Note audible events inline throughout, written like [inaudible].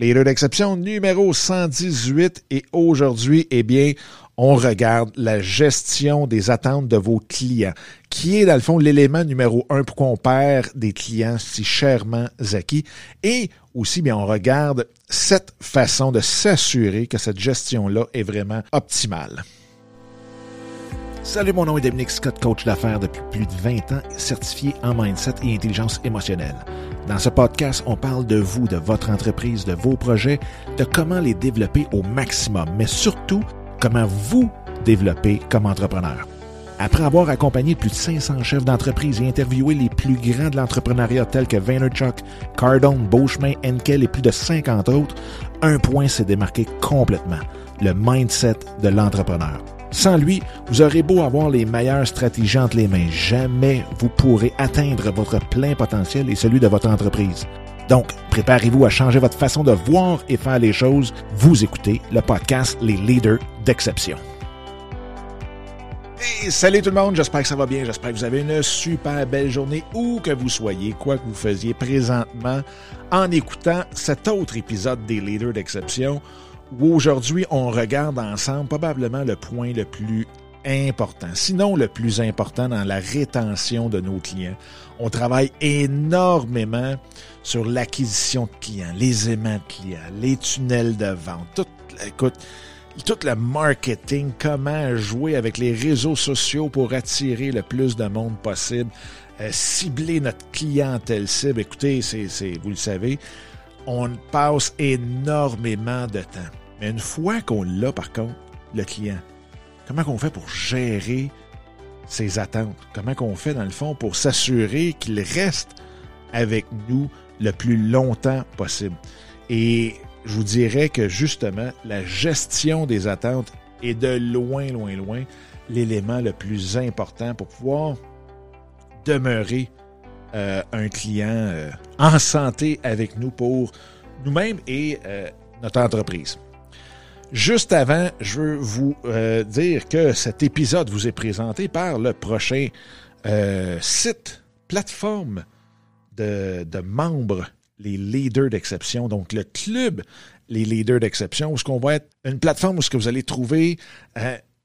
Leader d'exception numéro 118 et aujourd'hui, eh bien, on regarde la gestion des attentes de vos clients, qui est dans le fond l'élément numéro un pour qu'on perd des clients si chèrement acquis. Et aussi, bien, on regarde cette façon de s'assurer que cette gestion-là est vraiment optimale. Salut, mon nom est Dominique Scott, coach d'affaires depuis plus de 20 ans, certifié en mindset et intelligence émotionnelle. Dans ce podcast, on parle de vous, de votre entreprise, de vos projets, de comment les développer au maximum, mais surtout comment vous développer comme entrepreneur. Après avoir accompagné plus de 500 chefs d'entreprise et interviewé les plus grands de l'entrepreneuriat tels que Vaynerchuk, Cardone, Beauchemin, Enkel et plus de 50 autres, un point s'est démarqué complètement, le mindset de l'entrepreneur. Sans lui, vous aurez beau avoir les meilleures stratégies entre les mains, jamais vous pourrez atteindre votre plein potentiel et celui de votre entreprise. Donc, préparez-vous à changer votre façon de voir et faire les choses. Vous écoutez le podcast Les Leaders d'Exception. Salut tout le monde, j'espère que ça va bien, j'espère que vous avez une super belle journée où que vous soyez, quoi que vous faisiez présentement en écoutant cet autre épisode des Leaders d'Exception où aujourd'hui on regarde ensemble probablement le point le plus important, sinon le plus important dans la rétention de nos clients. On travaille énormément sur l'acquisition de clients, les aimants de clients, les tunnels de vente, tout, écoute, tout le marketing, comment jouer avec les réseaux sociaux pour attirer le plus de monde possible, euh, cibler notre clientèle cible. Écoutez, c'est, vous le savez, on passe énormément de temps. Mais une fois qu'on l'a, par contre, le client, comment qu'on fait pour gérer ses attentes? Comment qu'on fait, dans le fond, pour s'assurer qu'il reste avec nous le plus longtemps possible? Et je vous dirais que justement, la gestion des attentes est de loin, loin, loin l'élément le plus important pour pouvoir demeurer euh, un client euh, en santé avec nous pour nous-mêmes et euh, notre entreprise. Juste avant, je veux vous dire que cet épisode vous est présenté par le prochain site, plateforme de, de, membres, les leaders d'exception. Donc, le club, les leaders d'exception, où ce qu'on va être une plateforme où ce que vous allez trouver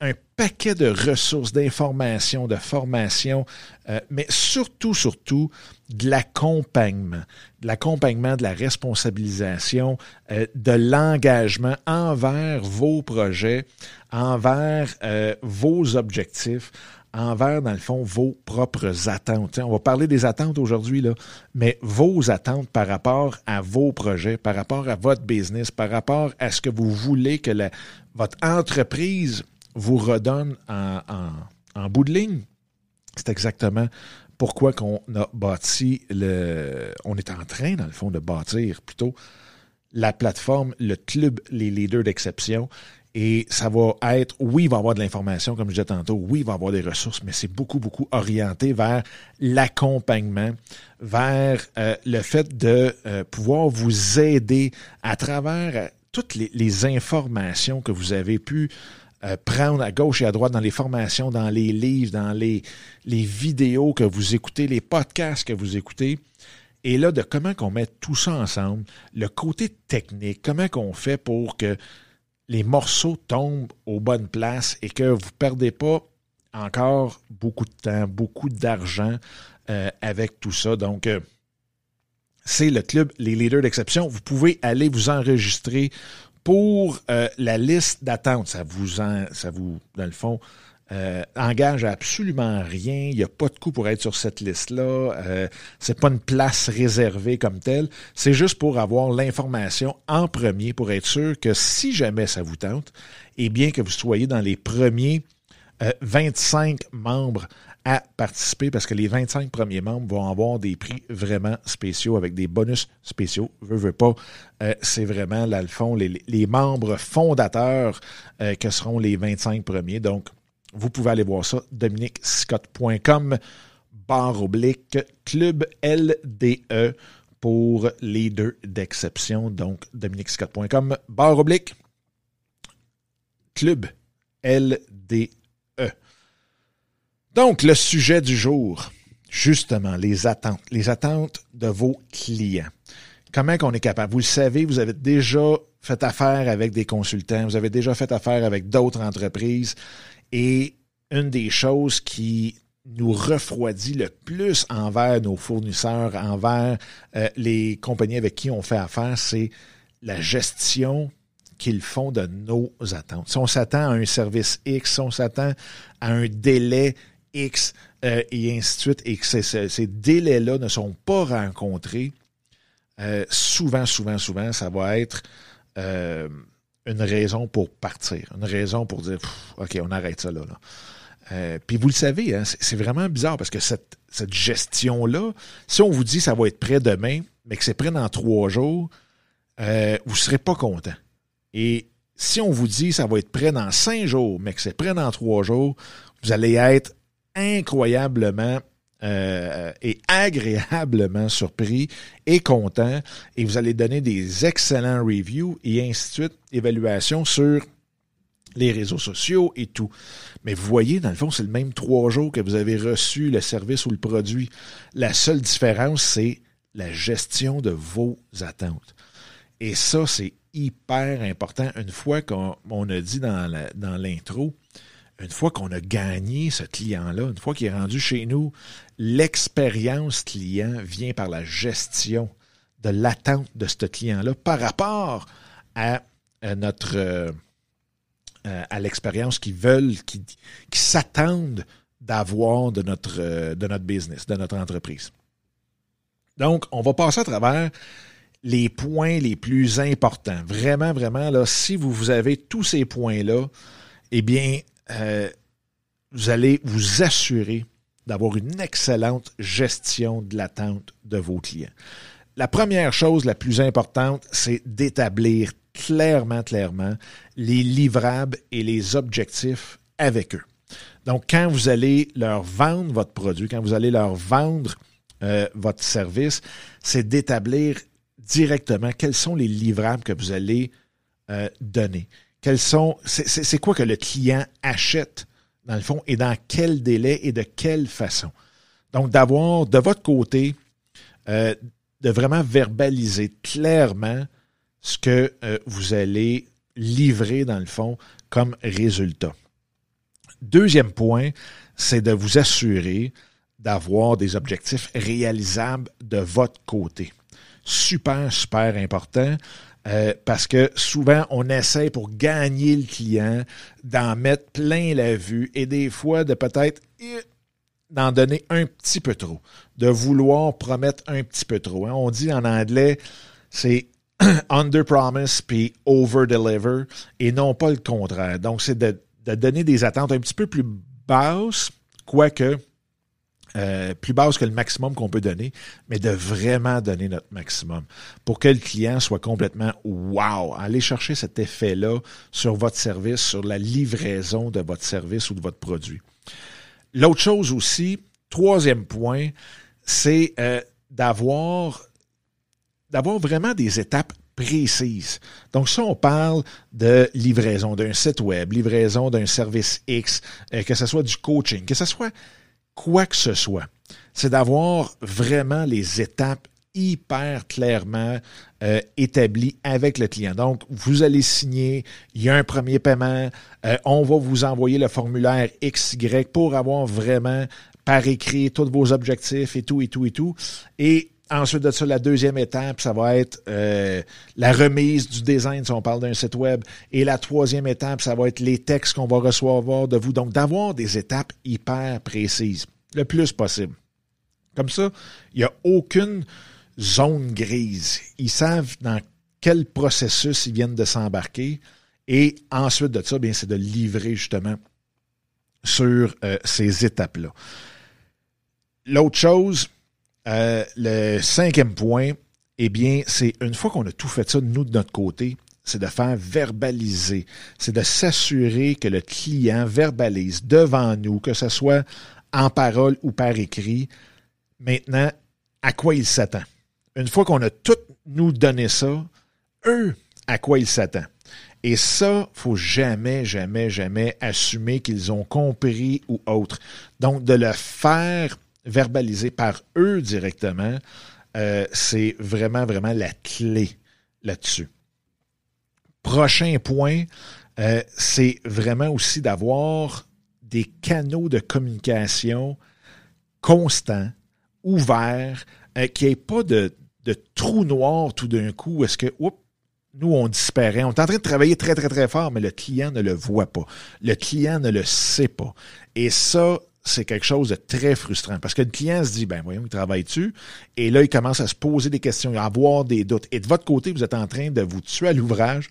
un paquet de ressources, d'informations, de formations, euh, mais surtout, surtout, de l'accompagnement, de l'accompagnement, de la responsabilisation, euh, de l'engagement envers vos projets, envers euh, vos objectifs, envers, dans le fond, vos propres attentes. on va parler des attentes aujourd'hui, là, mais vos attentes par rapport à vos projets, par rapport à votre business, par rapport à ce que vous voulez que la, votre entreprise vous redonne en, en, bout de ligne, c'est exactement pourquoi qu'on a bâti le. On est en train, dans le fond, de bâtir plutôt la plateforme, le club, les leaders d'exception. Et ça va être, oui, il va y avoir de l'information, comme je disais tantôt, oui, il va y avoir des ressources, mais c'est beaucoup, beaucoup orienté vers l'accompagnement, vers euh, le fait de euh, pouvoir vous aider à travers toutes les, informations que vous avez pu euh, prendre à gauche et à droite dans les formations, dans les livres, dans les, vidéos que vous écoutez, les podcasts que vous écoutez. Et là, de comment qu'on met tout ça ensemble, le côté technique, comment qu'on fait pour que les morceaux tombent aux bonnes places et que vous ne perdez pas encore beaucoup de temps, beaucoup d'argent euh, avec tout ça. Donc, euh, c'est le club Les Leaders d'Exception. Vous pouvez aller vous enregistrer pour euh, la liste d'attente, ça vous, ça vous, dans le fond, euh, engage absolument rien. Il n'y a pas de coût pour être sur cette liste-là. Euh, c'est pas une place réservée comme telle. C'est juste pour avoir l'information en premier, pour être sûr que si jamais ça vous tente, et bien que vous soyez dans les premiers 25 euh, membres à participer parce que les 25 premiers membres vont avoir des prix vraiment spéciaux avec des bonus spéciaux. Veux, veux pas, euh, c'est vraiment, là, le fond, les, membres fondateurs euh, que seront les 25 premiers. Donc, vous pouvez aller voir ça, dominicscott.com, barre oblique, club LDE pour les deux d'exception. Donc, dominicscott.com, barre oblique, club LDE. Donc, le sujet du jour, justement, les attentes, les attentes de vos clients. comment qu'on est capable? Vous le savez, vous avez déjà fait affaire avec des consultants, vous avez déjà fait affaire avec d'autres entreprises. Et une des choses qui nous refroidit le plus envers nos fournisseurs, envers euh, les compagnies avec qui on fait affaire, c'est la gestion qu'ils font de nos attentes. Si on s'attend à un service X, si on s'attend à un délai X euh, et ainsi de suite, et que ces délais-là ne sont pas rencontrés, euh, souvent, souvent, souvent, ça va être une raison pour partir, une raison pour dire, OK, on arrête ça là. là. Euh, puis vous le savez, hein, c'est vraiment bizarre parce que cette, cette gestion-là, si on vous dit ça va être prêt demain, mais que c'est prêt dans trois jours, euh, vous ne serez pas content. Et si on vous dit ça va être prêt dans cinq jours, mais que c'est prêt dans trois jours, vous allez être incroyablement euh, et agréablement surpris et content et vous allez donner des excellents reviews et ainsi de suite, évaluation sur les réseaux sociaux et tout. Mais vous voyez, dans le fond, c'est le même trois jours que vous avez reçu le service ou le produit. La seule différence, c'est la gestion de vos attentes. Et ça, c'est hyper important. Une fois qu'on a dit dans l'intro, une fois qu'on a gagné ce client-là, une fois qu'il est rendu chez nous, l'expérience client vient par la gestion de l'attente de ce client-là par rapport à, notre... Euh, euh, à l'expérience qu'ils veulent, qui, s'attendent d'avoir de notre, euh, de notre business, de notre entreprise. Donc, on va passer à travers les points les plus importants. Vraiment, vraiment, là, si vous, vous avez tous ces points-là, eh bien, euh, vous allez vous assurer d'avoir une excellente gestion de l'attente de vos clients. La première chose la plus importante, c'est d'établir clairement, clairement les livrables et les objectifs avec eux. Donc, quand vous allez leur vendre votre produit, quand vous allez leur vendre euh, votre service, c'est d'établir directement quels sont les livrables que vous allez euh, donner. Quels sont, c'est quoi que le client achète dans le fond et dans quel délai et de quelle façon? Donc, d'avoir de votre côté, euh, de vraiment verbaliser clairement ce que euh, vous allez livrer dans le fond comme résultat. Deuxième point, c'est de vous assurer d'avoir des objectifs réalisables de votre côté. Super, super important. Euh, parce que souvent, on essaie pour gagner le client d'en mettre plein la vue et des fois de peut-être euh, d'en donner un petit peu trop, de vouloir promettre un petit peu trop. Hein. On dit en anglais, c'est [clears throat] under promise puis over deliver et non pas le contraire. Donc, c'est de, donner des attentes un petit peu plus basses, quoique euh, plus basses que le maximum qu'on peut donner, mais de vraiment donner notre maximum pour que le client soit complètement wow. Allez chercher cet effet-là sur votre service, sur la livraison de votre service ou de votre produit. L'autre chose aussi, troisième point, c'est euh, d'avoir d'avoir vraiment des étapes précises. Donc, ça, on parle de livraison d'un site web, livraison d'un service X, euh, que ce soit du coaching, que ce soit quoi que ce soit. C'est d'avoir vraiment les étapes hyper clairement euh, établies avec le client. Donc, vous allez signer, il y a un premier paiement, euh, on va vous envoyer le formulaire XY pour avoir vraiment par écrit tous vos objectifs et tout, et tout, et tout. Et Ensuite de ça, la deuxième étape, ça va être euh, la remise du design si on parle d'un site web. Et la troisième étape, ça va être les textes qu'on va recevoir de vous. Donc, d'avoir des étapes hyper précises, le plus possible. Comme ça, il n'y a aucune zone grise. Ils savent dans quel processus ils viennent de s'embarquer. Et ensuite de ça, bien, c'est de livrer justement sur euh, ces étapes-là. L'autre chose, euh, le cinquième point, eh bien, c'est une fois qu'on a tout fait ça, nous, de notre côté, c'est de faire verbaliser. C'est de s'assurer que le client verbalise devant nous, que ce soit en parole ou par écrit, maintenant, à quoi il s'attend. Une fois qu'on a tout nous donné ça, eux, à quoi ils s'attendent. Et ça, faut jamais, jamais, jamais assumer qu'ils ont compris ou autre. Donc, de le faire verbalisé par eux directement, euh, c'est vraiment, vraiment la clé là-dessus. Prochain point, euh, c'est vraiment aussi d'avoir des canaux de communication constants, ouverts, euh, qu'il n'y ait pas de, de trou noir tout d'un coup. Est-ce que, nous, on disparaît. On est en train de travailler très, très, très fort, mais le client ne le voit pas. Le client ne le sait pas. Et ça, c'est quelque chose de très frustrant parce que le client se dit, ben voyons, il travaille dessus. Et là, il commence à se poser des questions, à avoir des doutes. Et de votre côté, vous êtes en train de vous tuer à l'ouvrage,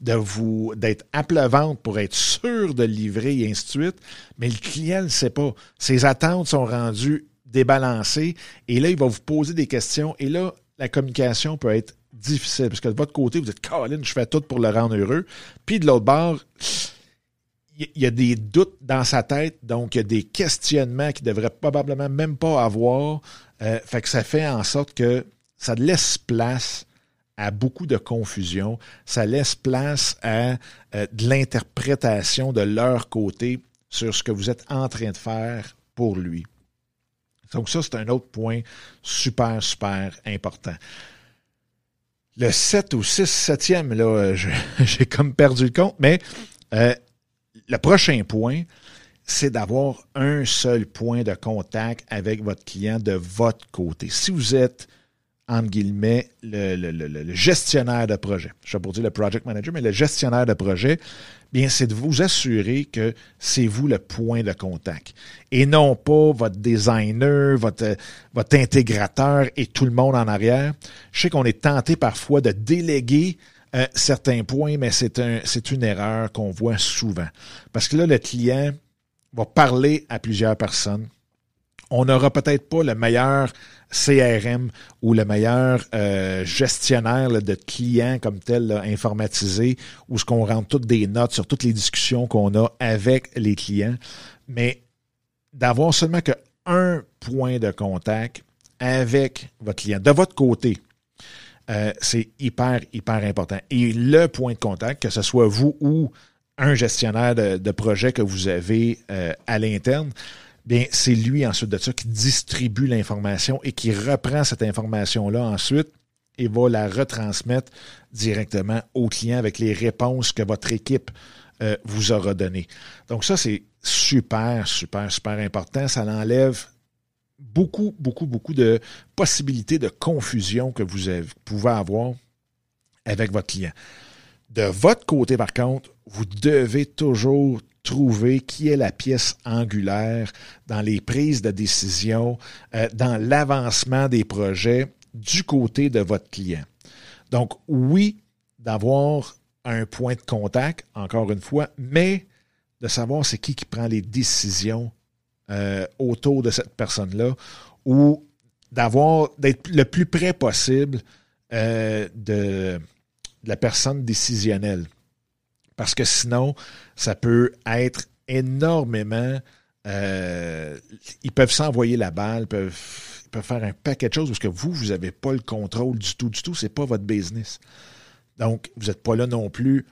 de vous, d'être à pleuvante pour être sûr de livrer et ainsi de suite. Mais le client ne sait pas. Ses attentes sont rendues débalancées. Et là, il va vous poser des questions. Et là, la communication peut être difficile parce que de votre côté, vous êtes Colin, je fais tout pour le rendre heureux. Puis de l'autre bord, il y a des doutes dans sa tête, donc il y a des questionnements qu'il devrait probablement même pas avoir. Euh, fait que ça fait en sorte que ça laisse place à beaucoup de confusion, ça laisse place à euh, de l'interprétation de leur côté sur ce que vous êtes en train de faire pour lui. Donc ça, c'est un autre point super, super important. Le 7 ou 6, 7e, là, [laughs] j'ai comme perdu le compte, mais euh, le prochain point, c'est d'avoir un seul point de contact avec votre client de votre côté. Si vous êtes, entre guillemets, le, gestionnaire de projet, je vais pas dire le project manager, mais le gestionnaire de projet, bien, c'est de vous assurer que c'est vous le point de contact et non pas votre designer, votre intégrateur et tout le monde en arrière. Je sais qu'on est tenté parfois de déléguer euh, certains points, mais c'est un, une erreur qu'on voit souvent. Parce que là, le client va parler à plusieurs personnes. On n'aura peut-être pas le meilleur CRM ou le meilleur euh, gestionnaire de clients comme tel informatisé où ce qu'on rentre toutes des notes sur toutes les discussions qu'on a avec les clients. Mais d'avoir seulement que un point de contact avec votre client, de votre côté, euh, c'est hyper, hyper important. Et le point de contact, que ce soit vous ou un gestionnaire de, projet que vous avez euh, à l'interne, bien, c'est lui ensuite de ça qui distribue l'information et qui reprend cette information-là ensuite et va la retransmettre directement au client avec les réponses que votre équipe euh, vous aura données. Donc ça, c'est super, super, super important. Ça l'enlève beaucoup, beaucoup, beaucoup de possibilités de confusion que vous, pouvez avoir avec votre client. De votre côté, par contre, vous devez toujours trouver qui est la pièce angulaire dans les prises de décision, euh, dans l'avancement des projets du côté de votre client. Donc, oui, d'avoir un point de contact, encore une fois, mais de savoir c'est qui qui prend les décisions euh, autour de cette personne-là ou d'avoir d'être le plus près possible euh, de, la personne décisionnelle. Parce que sinon, ça peut être énormément. Euh, ils peuvent s'envoyer la balle, peuvent, ils peuvent faire un paquet de choses parce que vous, vous n'avez pas le contrôle du tout, du tout. C'est pas votre business. Donc, vous n'êtes pas là non plus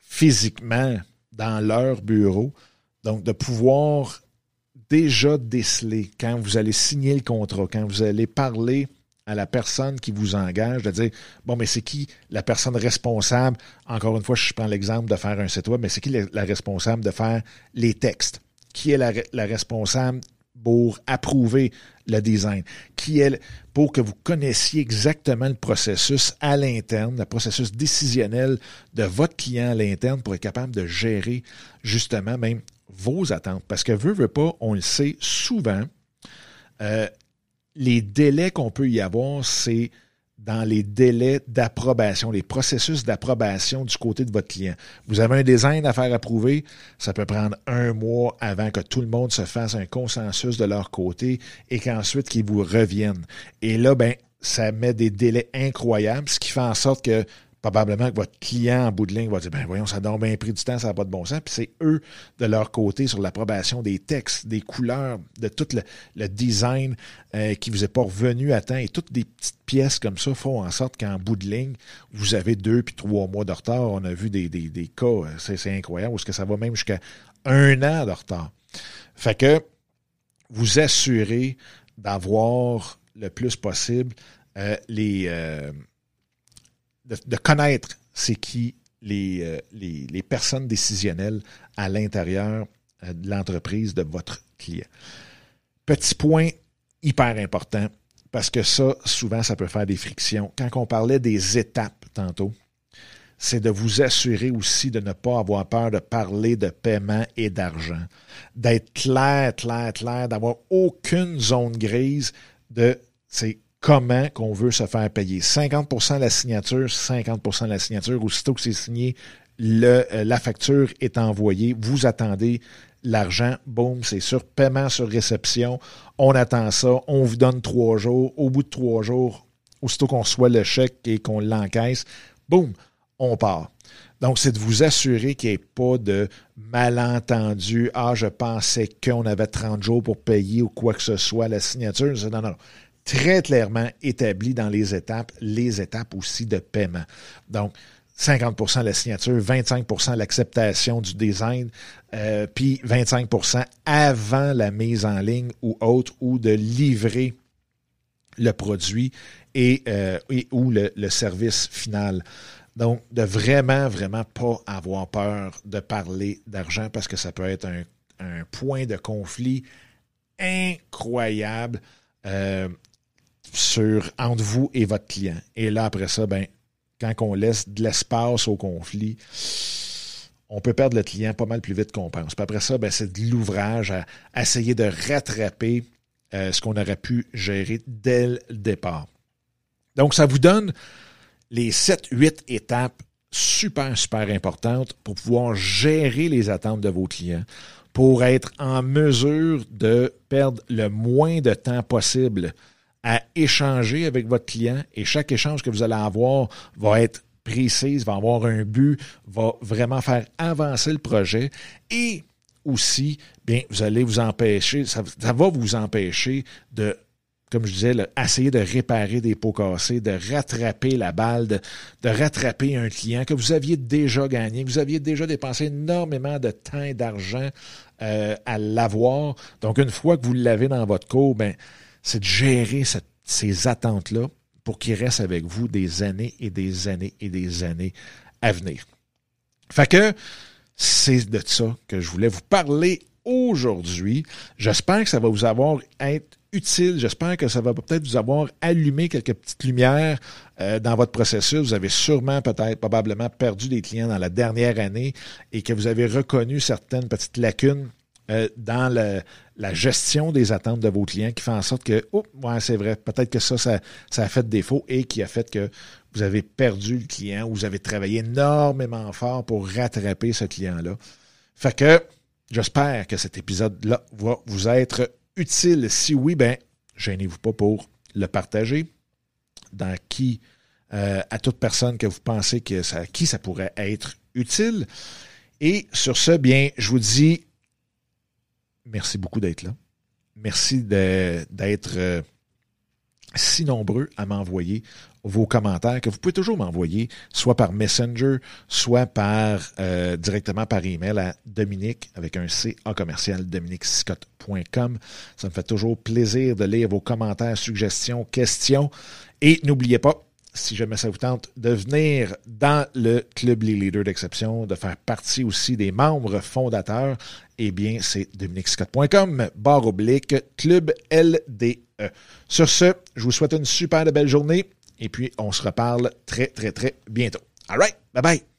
physiquement dans leur bureau. Donc, de pouvoir déjà déceler quand vous allez signer le contrat, quand vous allez parler à la personne qui vous engage, de dire, bon, mais c'est qui la personne responsable, encore une fois, je prends l'exemple de faire un site web, mais c'est qui la, responsable de faire les textes? Qui est la, la responsable pour approuver le design, qui est pour que vous connaissiez exactement le processus à l'interne, le processus décisionnel de votre client à l'interne pour être capable de gérer justement même vos attentes. Parce que veut, veut pas, on le sait souvent, euh, les délais qu'on peut y avoir, c'est dans les délais d'approbation, les processus d'approbation du côté de votre client. Vous avez un design à faire approuver, ça peut prendre un mois avant que tout le monde se fasse un consensus de leur côté et qu'ensuite qu'ils vous reviennent. Et là, ben, ça met des délais incroyables, ce qui fait en sorte que probablement que votre client en bout de ligne va dire ben voyons, ça donne bien pris du temps, ça n'a pas de bon sens. Puis c'est eux, de leur côté, sur l'approbation des textes, des couleurs, de tout le, design euh, qui vous est pas revenu à temps. Et toutes des petites pièces comme ça font en sorte qu'en bout de ligne, vous avez deux puis trois mois de retard. On a vu des, des, des cas, euh, c'est incroyable, parce que ça va même jusqu'à un an de retard. Fait que vous assurez d'avoir le plus possible euh, les, euh, de, connaître c'est qui les, les, personnes décisionnelles à l'intérieur de l'entreprise de votre client. Petit point hyper important, parce que ça, souvent, ça peut faire des frictions. Quand on parlait des étapes tantôt, c'est de vous assurer aussi de ne pas avoir peur de parler de paiement et d'argent, d'être clair, clair, clair, d'avoir aucune zone grise de c'est comment qu'on veut se faire payer. 50% la signature, 50% la signature. Aussitôt que c'est signé, le, euh, la facture est envoyée. Vous attendez l'argent, boum, c'est sur paiement sur réception. On attend ça, on vous donne trois jours. Au bout de trois jours, aussitôt qu'on reçoit le chèque et qu'on l'encaisse, boum, on part. Donc, c'est de vous assurer qu'il n'y ait pas de malentendu. Ah, je pensais qu'on avait 30 jours pour payer ou quoi que ce soit la signature. Non, non, non. Très clairement établi dans les étapes, les étapes aussi de paiement. Donc, 50% la signature, 25% l'acceptation du design, euh, puis 25% avant la mise en ligne ou autre, ou de livrer le produit et, euh, ou le, service final. Donc, de vraiment, vraiment pas avoir peur de parler d'argent parce que ça peut être un, point de conflit incroyable euh, sur, entre vous et votre client. Et là, après ça, ben, quand on laisse de l'espace au conflit, on peut perdre le client pas mal plus vite qu'on pense. Puis après ça, ben, c'est de l'ouvrage à, essayer de rattraper euh, ce qu'on aurait pu gérer dès le départ. Donc, ça vous donne les 7-8 étapes super, super importantes pour pouvoir gérer les attentes de vos clients, pour être en mesure de perdre le moins de temps possible à échanger avec votre client et chaque échange que vous allez avoir va être précise, va avoir un but, va vraiment faire avancer le projet et aussi, bien, vous allez vous empêcher, ça, va vous empêcher de comme je disais, essayer de réparer des pots cassés, de rattraper la balle, de, rattraper un client que vous aviez déjà gagné, vous aviez déjà dépensé énormément de temps et d'argent euh, à l'avoir. Donc, une fois que vous l'avez dans votre cours, ben, c'est de gérer ces attentes-là pour qu'il reste avec vous des années et des années et des années à venir. Fait que c'est de ça que je voulais vous parler aujourd'hui. J'espère que ça va vous avoir été utile. J'espère que ça va peut-être vous avoir allumé quelques petites lumières euh, dans votre processus. Vous avez sûrement, peut-être, probablement perdu des clients dans la dernière année et que vous avez reconnu certaines petites lacunes euh, dans la gestion des attentes de vos clients qui fait en sorte que, oh, ouais, c'est vrai, peut-être que ça, ça, a fait défaut et qui a fait que vous avez perdu le client ou vous avez travaillé énormément fort pour rattraper ce client-là. Fait que, J'espère que cet épisode-là va vous être utile. Si oui, ben, gênez-vous pas pour le partager. Dans qui, euh, à toute personne que vous pensez que à qui ça pourrait être utile. Et sur ce, bien, je vous dis merci beaucoup d'être là. Merci d'être euh, si nombreux à m'envoyer vos commentaires que vous pouvez toujours m'envoyer, soit par Messenger, soit euh, directement par email à Dominique avec un C en commercial dominicscott.com. Ça me fait toujours plaisir de lire vos commentaires, suggestions, questions. Et n'oubliez pas, si jamais ça vous tente, de venir dans le Club Les Leaders d'Exception, de faire partie aussi des membres fondateurs, eh bien, c'est dominicscott.com, barre oblique, Club LDE. Sur ce, je vous souhaite une super belle journée et puis on se reparle très, très, très bientôt. All right, bye bye.